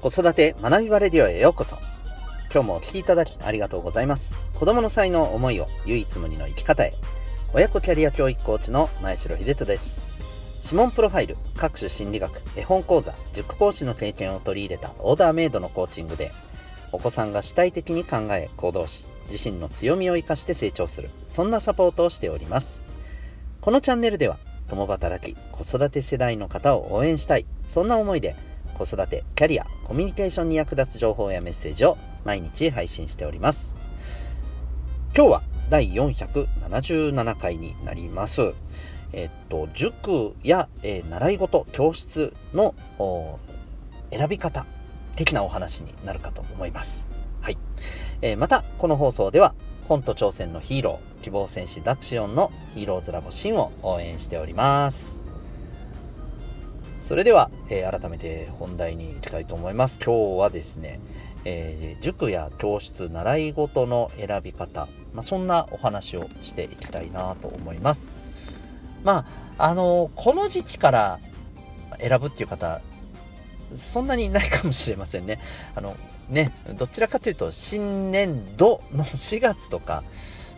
子育て学びバレディオへようこそ。今日もお聴きいただきありがとうございます。子供の才能、思いを唯一無二の生き方へ。親子キャリア教育コーチの前城秀人です。指紋プロファイル、各種心理学、絵本講座、塾講師の経験を取り入れたオーダーメイドのコーチングで、お子さんが主体的に考え、行動し、自身の強みを活かして成長する、そんなサポートをしております。このチャンネルでは、共働き、子育て世代の方を応援したい、そんな思いで、子育て、キャリア、コミュニケーションに役立つ情報やメッセージを毎日配信しております。今日は第477回になります。えっと、塾や、えー、習い事、教室の選び方的なお話になるかと思います。はい。えー、また、この放送では、本と挑戦のヒーロー、希望戦士ダクシオンのヒーローズラボシンを応援しております。それでは、えー、改めて本題に行きたいと思います。今日はですね、えー、塾や教室、習い事の選び方、まあ、そんなお話をしていきたいなと思います。まあ、あのこの時期から選ぶっていう方、そんなにないかもしれませんね。あの、ね、どちらかというと、新年度の4月とか、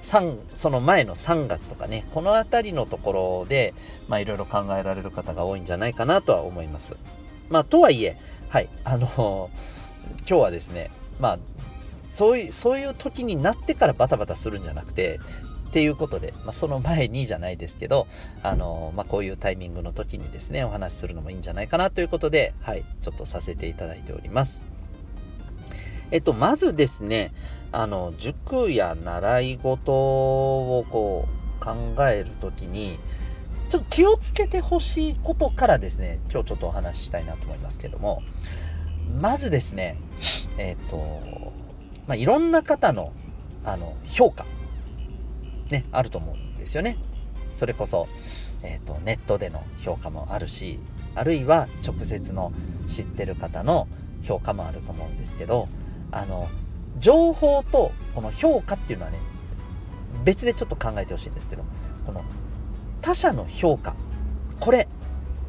3その前の3月とかね、この辺りのところで、まあいろいろ考えられる方が多いんじゃないかなとは思います。まあとはいえ、はい、あの今日はですね、まあ、そういう、そういう時になってからバタバタするんじゃなくて、っていうことで、まあ、その前にじゃないですけど、あの、まあ、こういうタイミングの時にですね、お話しするのもいいんじゃないかなということで、はい、ちょっとさせていただいております。えっと、まずですね、あの、塾や習い事をこう考えるときに、ちょっと気をつけてほしいことからですね、今日ちょっとお話ししたいなと思いますけども、まずですね、えっ、と、まあ、いろんな方の、あの、評価、ね、あると思うんですよね。それこそ、えっ、と、ネットでの評価もあるし、あるいは直接の知ってる方の評価もあると思うんですけど、あの、情報とこの評価っていうのはね、別でちょっと考えてほしいんですけど、この他者の評価、これ、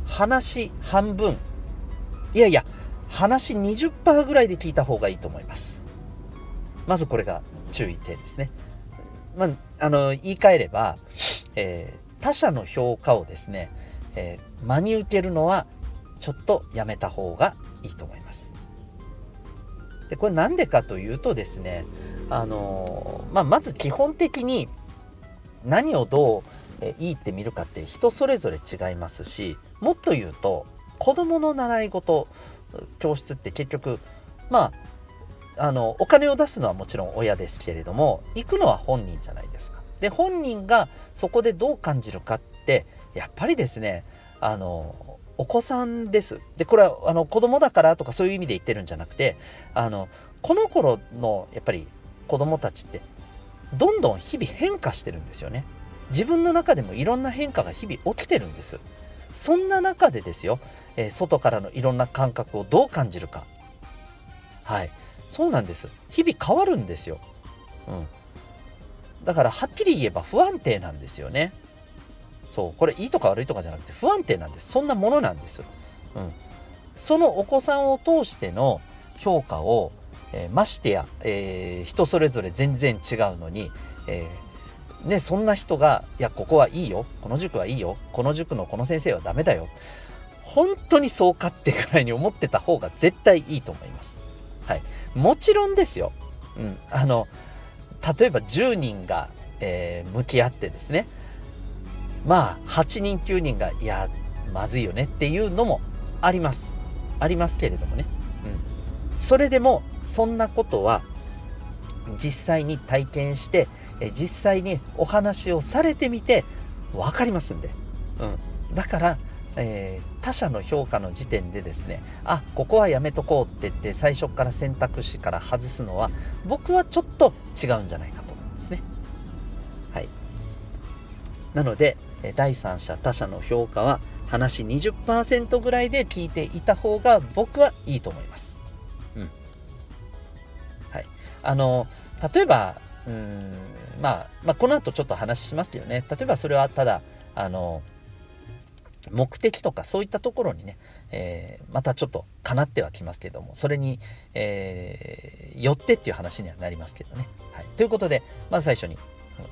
話半分、いやいや、話20%ぐらいで聞いた方がいいと思います。まずこれが注意点ですね。まあ、あの、言い換えれば、えー、他者の評価をですね、えー、真に受けるのはちょっとやめた方がいいと思います。でこれなんでかというとですね、あのまあ、まず基本的に何をどういいって見るかって人それぞれ違いますしもっと言うと子供の習い事教室って結局まああのお金を出すのはもちろん親ですけれども行くのは本人じゃないですか。で本人がそこでどう感じるかってやっぱりですねあのお子さんです。で、これはあの子供だからとかそういう意味で言ってるんじゃなくて、あの、この頃のやっぱり子供たちって、どんどん日々変化してるんですよね。自分の中でもいろんな変化が日々起きてるんです。そんな中でですよ、えー、外からのいろんな感覚をどう感じるか。はい。そうなんです。日々変わるんですよ。うん。だからはっきり言えば不安定なんですよね。そう、これいいとか悪いとかじゃなくて不安定なんです。そんなものなんです。うん。そのお子さんを通しての評価を、えー、ましてや、えー、人それぞれ全然違うのに、えー、ね、そんな人が、いや、ここはいいよ。この塾はいいよ。この塾のこの先生はダメだよ。本当にそうかってぐらいに思ってた方が絶対いいと思います。はい。もちろんですよ。うん。あの、例えば10人が、え、向き合ってですね、まあ、8人9人が、いや、まずいよねっていうのもあります。ありますけれどもね。うん。それでも、そんなことは、実際に体験して、実際にお話をされてみて、わかりますんで。うん。だから、えー、他者の評価の時点でですね、あ、ここはやめとこうって言って最初から選択肢から外すのは、僕はちょっと違うんじゃないかと思うんですね。はい。なので、第三者他者の評価は話20%ぐらいで聞いていた方が僕はいいと思います。うん。はい。あの、例えば、うん、まあ、まあ、この後ちょっと話しますけどね。例えばそれはただ、あの、目的とかそういったところにね、えー、またちょっとかなってはきますけども、それに、えー、よってっていう話にはなりますけどね。はい。ということで、まず最初に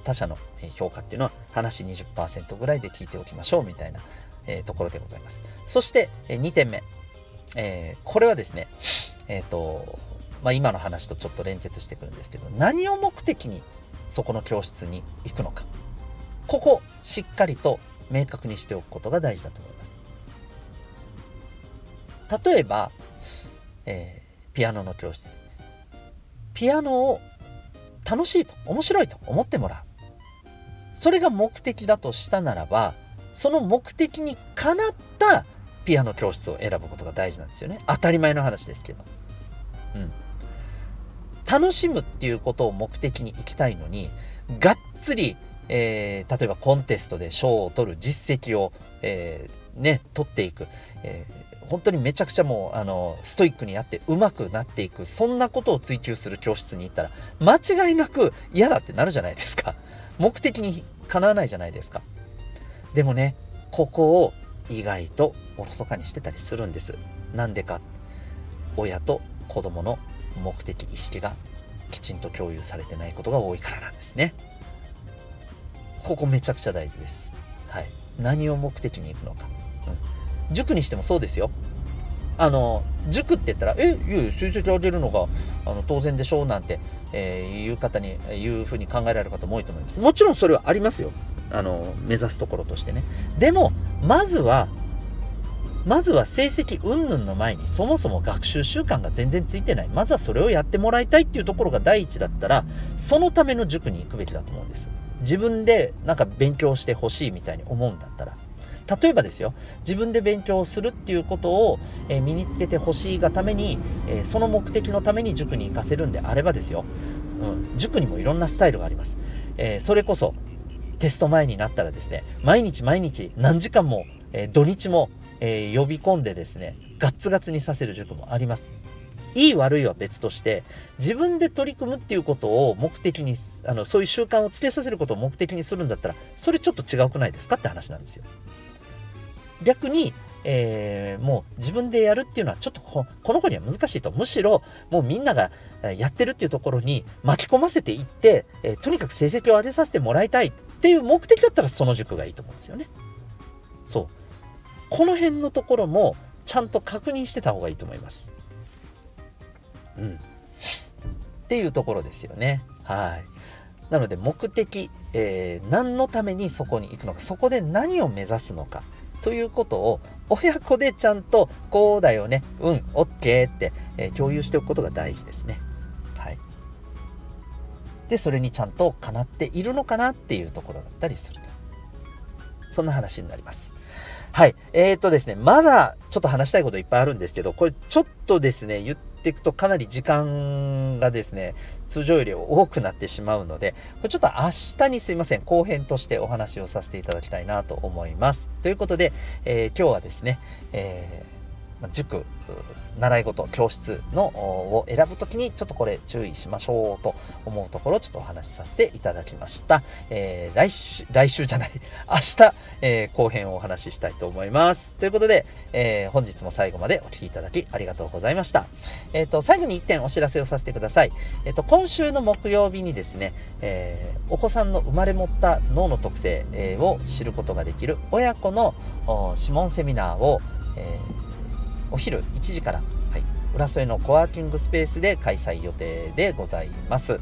他者の評価っていうのは話20%ぐらいで聞いておきましょうみたいな、えー、ところでございます。そして、え2点目。えー、これはですね、えっ、と、まあ、今の話とちょっと連結してくるんですけど、何を目的にそこの教室に行くのか。ここ、しっかりと明確にしておくことが大事だと思います。例えば、えー、ピアノの教室。ピアノを楽しいと、面白いと思ってもらう。それが目的だとしたならば、その目的にかなったピアノ教室を選ぶことが大事なんですよね。当たり前の話ですけど。うん。楽しむっていうことを目的に行きたいのに、がっつりえー、例えばコンテストで賞を取る実績を、えー、ね、取っていく、えー、本当にめちゃくちゃもう、あの、ストイックにやって上手くなっていく、そんなことを追求する教室に行ったら、間違いなく嫌だってなるじゃないですか。目的にかなわないじゃないですか。でもね、ここを意外とおろそかにしてたりするんです。なんでか。親と子供の目的意識がきちんと共有されてないことが多いからなんですね。ここめちゃくちゃ大事です。はい。何を目的に行くのか。うん。塾にしてもそうですよ。あの、塾って言ったら、え、いやいや、成績上げるのが、あの、当然でしょうなんて、えー、いう方に、いうふうに考えられる方も多いと思います。もちろんそれはありますよ。あの、目指すところとしてね。でも、まずは、まずは成績云々の前にそもそも学習習慣が全然ついてない。まずはそれをやってもらいたいっていうところが第一だったら、そのための塾に行くべきだと思うんです。自分でなんか勉強してほしいみたいに思うんだったら、例えばですよ、自分で勉強するっていうことを、え身につけてほしいがために、えその目的のために塾に行かせるんであればですよ、うん、塾にもいろんなスタイルがあります。えそれこそ、テスト前になったらですね、毎日毎日何時間も、え土日も、え呼び込んでですね、ガッツガツにさせる塾もあります。いい悪いは別として、自分で取り組むっていうことを目的に、あの、そういう習慣をつけさせることを目的にするんだったら、それちょっと違うくないですかって話なんですよ。逆に、えー、もう自分でやるっていうのはちょっとこの子には難しいと。むしろ、もうみんながやってるっていうところに巻き込ませていって、えー、とにかく成績を上げさせてもらいたいっていう目的だったらその塾がいいと思うんですよね。そう。この辺のところもちゃんと確認してた方がいいと思います。うん。っていうところですよね。はい。なので目的、えー、何のためにそこに行くのか、そこで何を目指すのかということを親子でちゃんとこうだよね、うん、オッケーって、え、共有しておくことが大事ですね。はい。で、それにちゃんとかなっているのかなっていうところだったりすると。そんな話になります。はい。えーとですね、まだちょっと話したいこといっぱいあるんですけど、これちょっとですね、言ってていくとかなり時間がですね、通常より多くなってしまうので、これちょっと明日にすいません、後編としてお話をさせていただきたいなと思います。ということで、えー、今日はですね、えー、塾習い事、教室のを選ぶときにちょっとこれ注意しましょうと思うところをちょっとお話しさせていただきました。えー、来週、来週じゃない、明日、えー、後編をお話ししたいと思います。ということで、えー、本日も最後までお聴きいただきありがとうございました。えっ、ー、と、最後に1点お知らせをさせてください。えっ、ー、と、今週の木曜日にですね、えー、お子さんの生まれ持った脳の特性を知ることができる親子の指紋セミナーを、えーお昼1時から、はい、浦添のコワーキングスペースで開催予定でございます。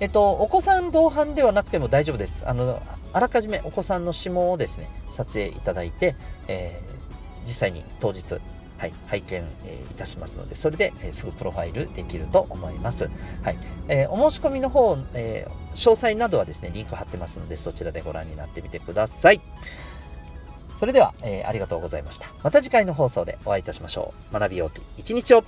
えっと、お子さん同伴ではなくても大丈夫です。あの、あらかじめお子さんの指紋をですね、撮影いただいて、えー、実際に当日、はい、拝見、えー、いたしますので、それで、えー、すぐプロファイルできると思います。はい。えー、お申し込みの方、え詳細などはですね、リンク貼ってますので、そちらでご覧になってみてください。それでは、えー、ありがとうございました。また次回の放送でお会いいたしましょう。学びようと一日を